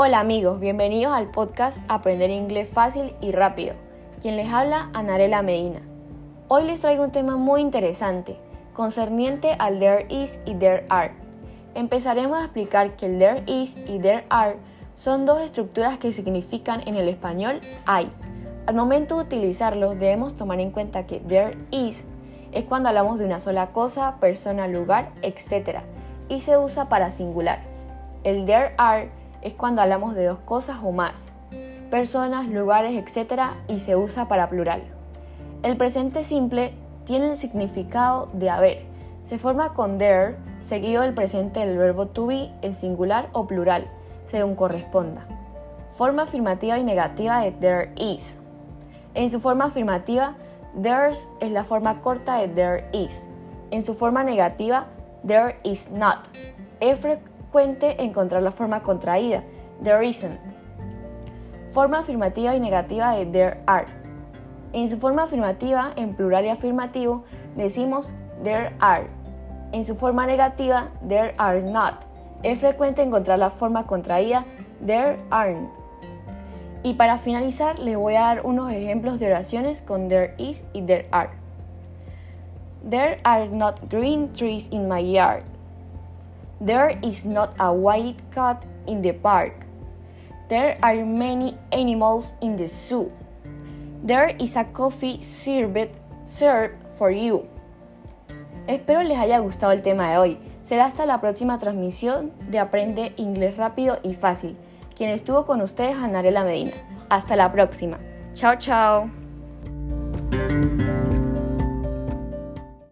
Hola amigos, bienvenidos al podcast Aprender Inglés Fácil y Rápido. Quien les habla, Anarela Medina. Hoy les traigo un tema muy interesante, concerniente al there is y there are. Empezaremos a explicar que el there is y there are son dos estructuras que significan en el español hay. Al momento de utilizarlos debemos tomar en cuenta que there is es cuando hablamos de una sola cosa, persona, lugar, etc. y se usa para singular. El there are es cuando hablamos de dos cosas o más, personas, lugares, etc. y se usa para plural. El presente simple tiene el significado de haber. Se forma con there seguido del presente del verbo to be en singular o plural, según corresponda. Forma afirmativa y negativa de there is. En su forma afirmativa, there's es la forma corta de there is. En su forma negativa, there is not. Frecuente encontrar la forma contraída, there isn't. Forma afirmativa y negativa de there are. En su forma afirmativa, en plural y afirmativo, decimos there are. En su forma negativa, there are not. Es frecuente encontrar la forma contraída there aren't. Y para finalizar, les voy a dar unos ejemplos de oraciones con there is y there are. There are not green trees in my yard. There is not a white cat in the park. There are many animals in the zoo. There is a coffee served, served for you. Espero les haya gustado el tema de hoy. Será hasta la próxima transmisión de Aprende Inglés Rápido y Fácil. Quien estuvo con ustedes, Anarela Medina. Hasta la próxima. Chao, chao.